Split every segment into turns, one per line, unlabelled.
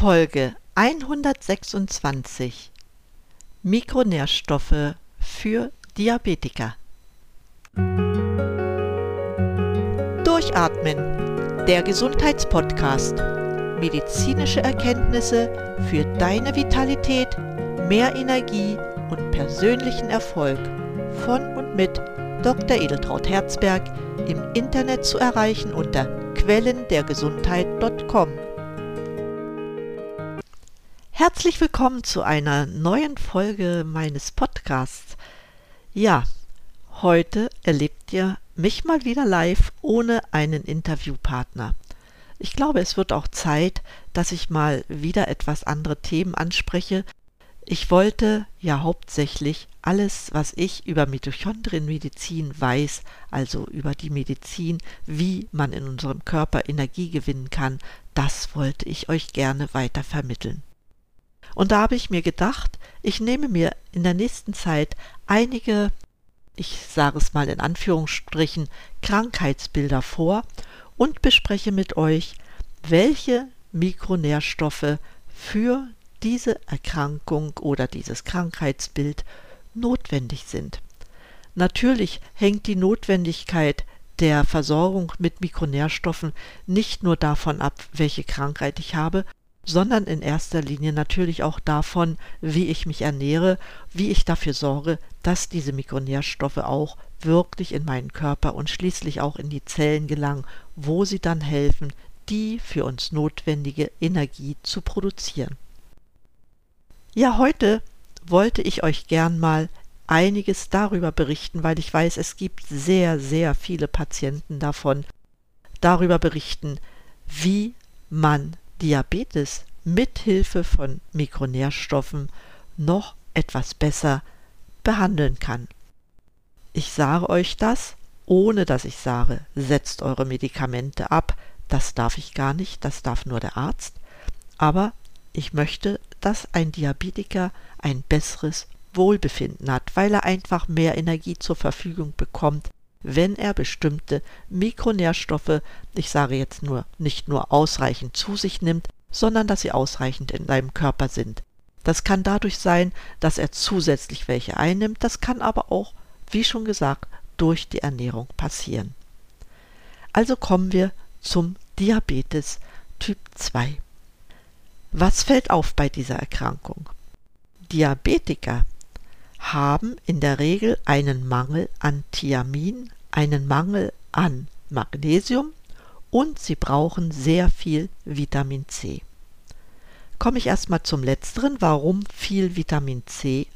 Folge 126 Mikronährstoffe für Diabetiker. Durchatmen, der Gesundheitspodcast. Medizinische Erkenntnisse für deine Vitalität, mehr Energie und persönlichen Erfolg von und mit Dr. Edeltraut Herzberg im Internet zu erreichen unter quellendergesundheit.com. Herzlich willkommen zu einer neuen Folge meines Podcasts. Ja, heute erlebt ihr mich mal wieder live ohne einen Interviewpartner. Ich glaube, es wird auch Zeit, dass ich mal wieder etwas andere Themen anspreche. Ich wollte ja hauptsächlich alles, was ich über Mitochondrienmedizin weiß, also über die Medizin, wie man in unserem Körper Energie gewinnen kann, das wollte ich euch gerne weiter vermitteln. Und da habe ich mir gedacht, ich nehme mir in der nächsten Zeit einige, ich sage es mal in Anführungsstrichen, Krankheitsbilder vor und bespreche mit euch, welche Mikronährstoffe für diese Erkrankung oder dieses Krankheitsbild notwendig sind. Natürlich hängt die Notwendigkeit der Versorgung mit Mikronährstoffen nicht nur davon ab, welche Krankheit ich habe, sondern in erster Linie natürlich auch davon, wie ich mich ernähre, wie ich dafür sorge, dass diese Mikronährstoffe auch wirklich in meinen Körper und schließlich auch in die Zellen gelangen, wo sie dann helfen, die für uns notwendige Energie zu produzieren. Ja, heute wollte ich euch gern mal einiges darüber berichten, weil ich weiß, es gibt sehr, sehr viele Patienten davon, darüber berichten, wie man Diabetes mithilfe von Mikronährstoffen noch etwas besser behandeln kann. Ich sage euch das, ohne dass ich sage, setzt eure Medikamente ab, das darf ich gar nicht, das darf nur der Arzt, aber ich möchte, dass ein Diabetiker ein besseres Wohlbefinden hat, weil er einfach mehr Energie zur Verfügung bekommt, wenn er bestimmte Mikronährstoffe, ich sage jetzt nur, nicht nur ausreichend zu sich nimmt, sondern dass sie ausreichend in seinem Körper sind. Das kann dadurch sein, dass er zusätzlich welche einnimmt, das kann aber auch, wie schon gesagt, durch die Ernährung passieren. Also kommen wir zum Diabetes Typ 2. Was fällt auf bei dieser Erkrankung? Diabetiker haben in der Regel einen Mangel an Thiamin, einen Mangel an Magnesium und sie brauchen sehr viel Vitamin C. Komme ich erstmal zum letzteren, warum viel Vitamin C?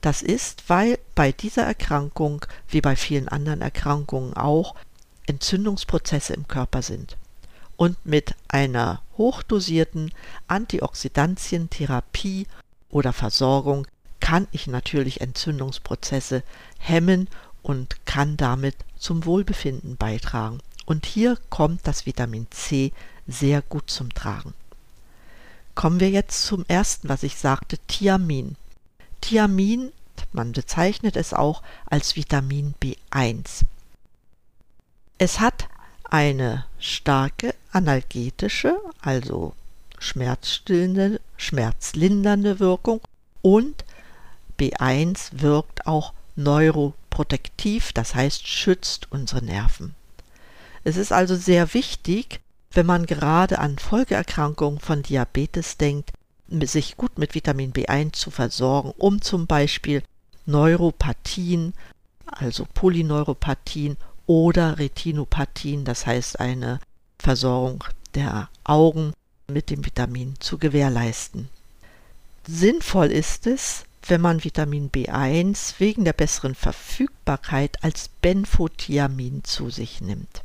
Das ist, weil bei dieser Erkrankung, wie bei vielen anderen Erkrankungen auch, Entzündungsprozesse im Körper sind. Und mit einer hochdosierten Antioxidantientherapie oder Versorgung kann ich natürlich Entzündungsprozesse hemmen und kann damit zum Wohlbefinden beitragen. Und hier kommt das Vitamin C sehr gut zum Tragen. Kommen wir jetzt zum ersten, was ich sagte, Thiamin. Thiamin, man bezeichnet es auch als Vitamin B1. Es hat eine starke analgetische, also schmerzstillende, schmerzlindernde Wirkung und B1 wirkt auch neuroprotektiv, das heißt schützt unsere Nerven. Es ist also sehr wichtig, wenn man gerade an Folgeerkrankungen von Diabetes denkt, sich gut mit Vitamin B1 zu versorgen, um zum Beispiel Neuropathien, also Polyneuropathien oder Retinopathien, das heißt eine Versorgung der Augen mit dem Vitamin zu gewährleisten. Sinnvoll ist es, wenn man Vitamin B1 wegen der besseren Verfügbarkeit als Benfotiamin zu sich nimmt.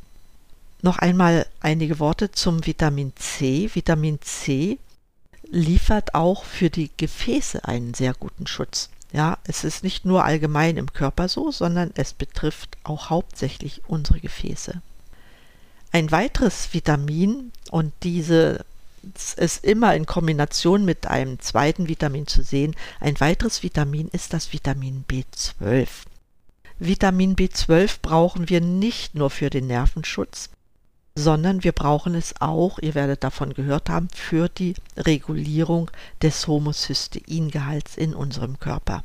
Noch einmal einige Worte zum Vitamin C. Vitamin C liefert auch für die Gefäße einen sehr guten Schutz. Ja, es ist nicht nur allgemein im Körper so, sondern es betrifft auch hauptsächlich unsere Gefäße. Ein weiteres Vitamin, und diese ist immer in Kombination mit einem zweiten Vitamin zu sehen. Ein weiteres Vitamin ist das Vitamin B12. Vitamin B12 brauchen wir nicht nur für den Nervenschutz, sondern wir brauchen es auch, ihr werdet davon gehört haben, für die Regulierung des Homocysteingehalts in unserem Körper.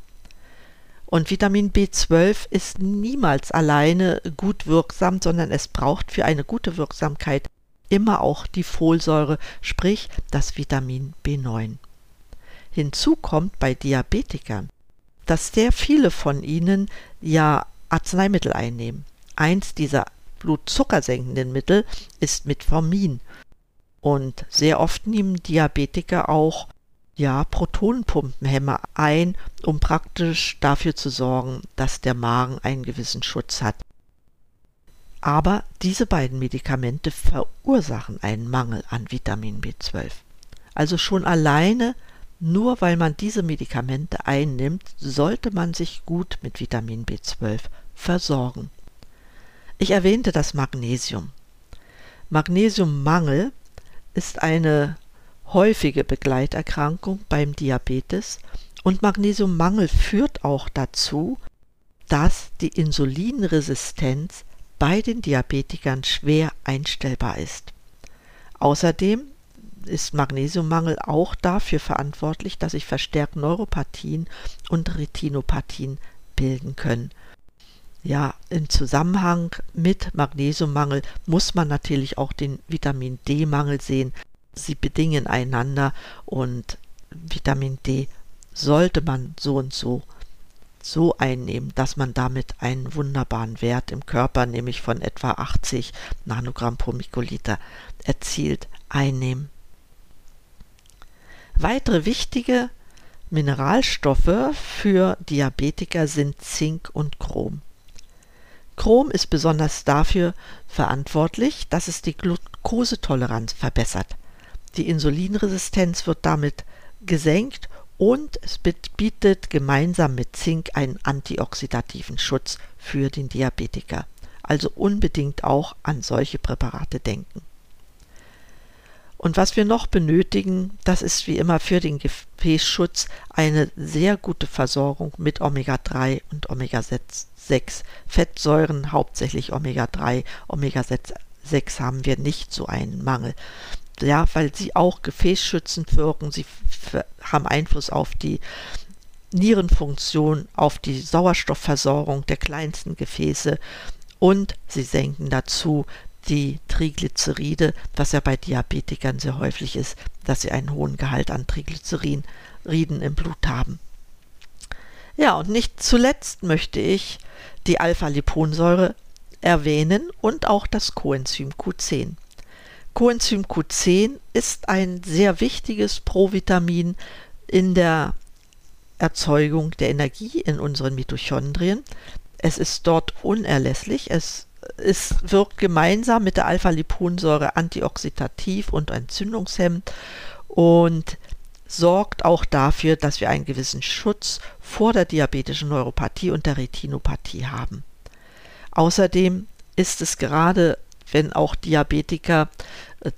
Und Vitamin B12 ist niemals alleine gut wirksam, sondern es braucht für eine gute Wirksamkeit immer auch die Folsäure, sprich das Vitamin B9. Hinzu kommt bei Diabetikern, dass sehr viele von ihnen ja Arzneimittel einnehmen. Eins dieser blutzuckersenkenden Mittel ist Metformin. Und sehr oft nehmen Diabetiker auch ja, Protonenpumpenhemmer ein, um praktisch dafür zu sorgen, dass der Magen einen gewissen Schutz hat. Aber diese beiden Medikamente verursachen einen Mangel an Vitamin B12. Also schon alleine, nur weil man diese Medikamente einnimmt, sollte man sich gut mit Vitamin B12 versorgen. Ich erwähnte das Magnesium. Magnesiummangel ist eine häufige Begleiterkrankung beim Diabetes und Magnesiummangel führt auch dazu, dass die Insulinresistenz bei den Diabetikern schwer einstellbar ist. Außerdem ist Magnesiummangel auch dafür verantwortlich, dass sich verstärkt Neuropathien und Retinopathien bilden können. Ja, im Zusammenhang mit Magnesiummangel muss man natürlich auch den Vitamin D-Mangel sehen. Sie bedingen einander und Vitamin D sollte man so und so so einnehmen, dass man damit einen wunderbaren Wert im Körper, nämlich von etwa 80 Nanogramm pro Mikroliter, erzielt, einnehmen. Weitere wichtige Mineralstoffe für Diabetiker sind Zink und Chrom. Chrom ist besonders dafür verantwortlich, dass es die Glukosetoleranz verbessert. Die Insulinresistenz wird damit gesenkt und es bietet gemeinsam mit Zink einen antioxidativen Schutz für den Diabetiker. Also unbedingt auch an solche Präparate denken. Und was wir noch benötigen, das ist wie immer für den Gefäßschutz eine sehr gute Versorgung mit Omega-3 und Omega-6 Fettsäuren, hauptsächlich Omega-3. Omega-6 haben wir nicht so einen Mangel. Ja, weil sie auch gefäßschützend wirken, sie haben Einfluss auf die Nierenfunktion, auf die Sauerstoffversorgung der kleinsten Gefäße und sie senken dazu die Triglyceride, was ja bei Diabetikern sehr häufig ist, dass sie einen hohen Gehalt an Triglyceriden im Blut haben. Ja, und nicht zuletzt möchte ich die Alpha-Liponsäure erwähnen und auch das Coenzym Q10. Coenzym Q10 ist ein sehr wichtiges Provitamin in der Erzeugung der Energie in unseren Mitochondrien. Es ist dort unerlässlich. Es es wirkt gemeinsam mit der Alpha-Liponsäure antioxidativ und entzündungshemmend und sorgt auch dafür, dass wir einen gewissen Schutz vor der diabetischen Neuropathie und der Retinopathie haben. Außerdem ist es gerade, wenn auch Diabetiker,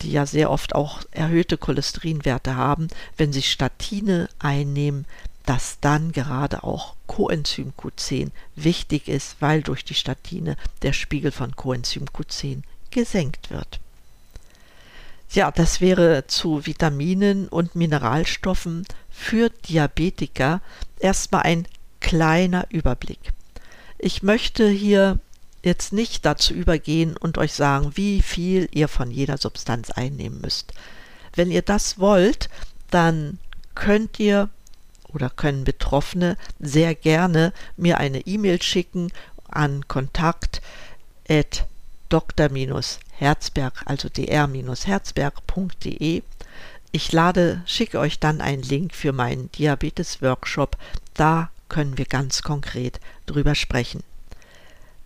die ja sehr oft auch erhöhte Cholesterinwerte haben, wenn sie Statine einnehmen, dass dann gerade auch Coenzym Q10 wichtig ist, weil durch die Statine der Spiegel von Coenzym Q10 gesenkt wird. Ja, das wäre zu Vitaminen und Mineralstoffen für Diabetiker erstmal ein kleiner Überblick. Ich möchte hier jetzt nicht dazu übergehen und euch sagen, wie viel ihr von jeder Substanz einnehmen müsst. Wenn ihr das wollt, dann könnt ihr oder können Betroffene sehr gerne mir eine E-Mail schicken an kontakt dr-herzberg, also dr-herzberg.de. Ich lade, schicke euch dann einen Link für meinen Diabetes-Workshop. Da können wir ganz konkret drüber sprechen.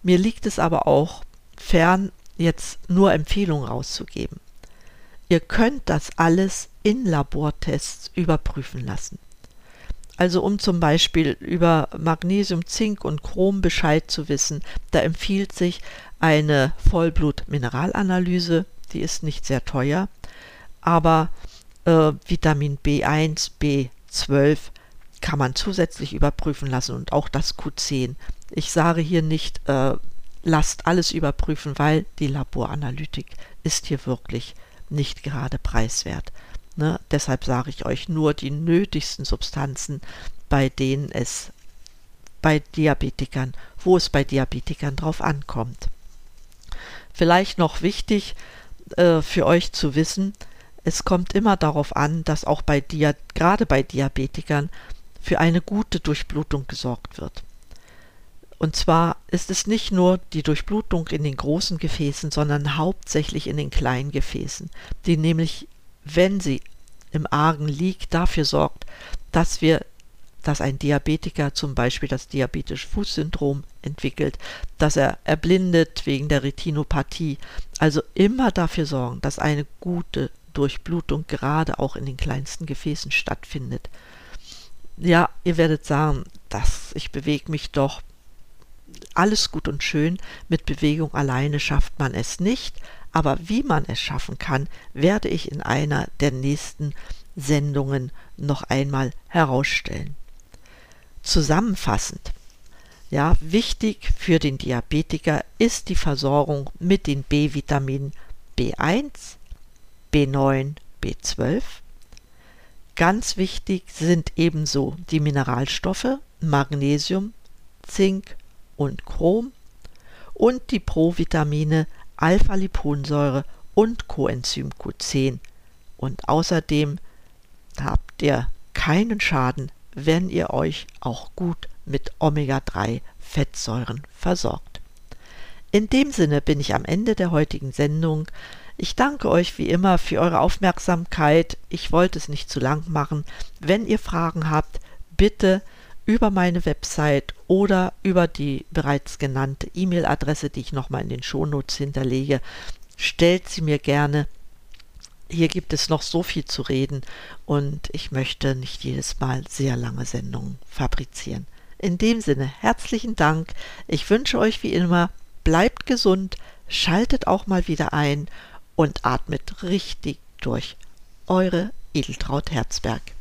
Mir liegt es aber auch fern, jetzt nur Empfehlungen rauszugeben. Ihr könnt das alles in Labortests überprüfen lassen. Also um zum Beispiel über Magnesium, Zink und Chrom Bescheid zu wissen, da empfiehlt sich eine Vollblut-Mineralanalyse, die ist nicht sehr teuer, aber äh, Vitamin B1, B12 kann man zusätzlich überprüfen lassen und auch das Q10. Ich sage hier nicht, äh, lasst alles überprüfen, weil die Laboranalytik ist hier wirklich nicht gerade preiswert. Ne? Deshalb sage ich euch nur die nötigsten Substanzen, bei denen es bei Diabetikern, wo es bei Diabetikern drauf ankommt. Vielleicht noch wichtig äh, für euch zu wissen, es kommt immer darauf an, dass auch bei Dia gerade bei Diabetikern für eine gute Durchblutung gesorgt wird. Und zwar ist es nicht nur die Durchblutung in den großen Gefäßen, sondern hauptsächlich in den kleinen Gefäßen, die nämlich, wenn sie im Argen liegt, dafür sorgt, dass wir, dass ein Diabetiker zum Beispiel das diabetische Fußsyndrom entwickelt, dass er erblindet wegen der Retinopathie. Also immer dafür sorgen, dass eine gute Durchblutung gerade auch in den kleinsten Gefäßen stattfindet. Ja, ihr werdet sagen, dass ich bewege mich doch. Alles gut und schön, mit Bewegung alleine schafft man es nicht, aber wie man es schaffen kann, werde ich in einer der nächsten Sendungen noch einmal herausstellen. Zusammenfassend. Ja, wichtig für den Diabetiker ist die Versorgung mit den B-Vitaminen B1, B9, B12. Ganz wichtig sind ebenso die Mineralstoffe Magnesium, Zink und Chrom und die Provitamine Alpha-Liponsäure und Coenzym Q10. Und außerdem habt ihr keinen Schaden, wenn ihr euch auch gut mit Omega-3 Fettsäuren versorgt. In dem Sinne bin ich am Ende der heutigen Sendung. Ich danke euch wie immer für eure Aufmerksamkeit. Ich wollte es nicht zu lang machen. Wenn ihr Fragen habt, bitte über meine Website oder über die bereits genannte E-Mail-Adresse, die ich nochmal in den Shownotes hinterlege, stellt sie mir gerne. Hier gibt es noch so viel zu reden und ich möchte nicht jedes Mal sehr lange Sendungen fabrizieren. In dem Sinne, herzlichen Dank. Ich wünsche euch wie immer, bleibt gesund, schaltet auch mal wieder ein und atmet richtig durch. Eure Edeltraut Herzberg.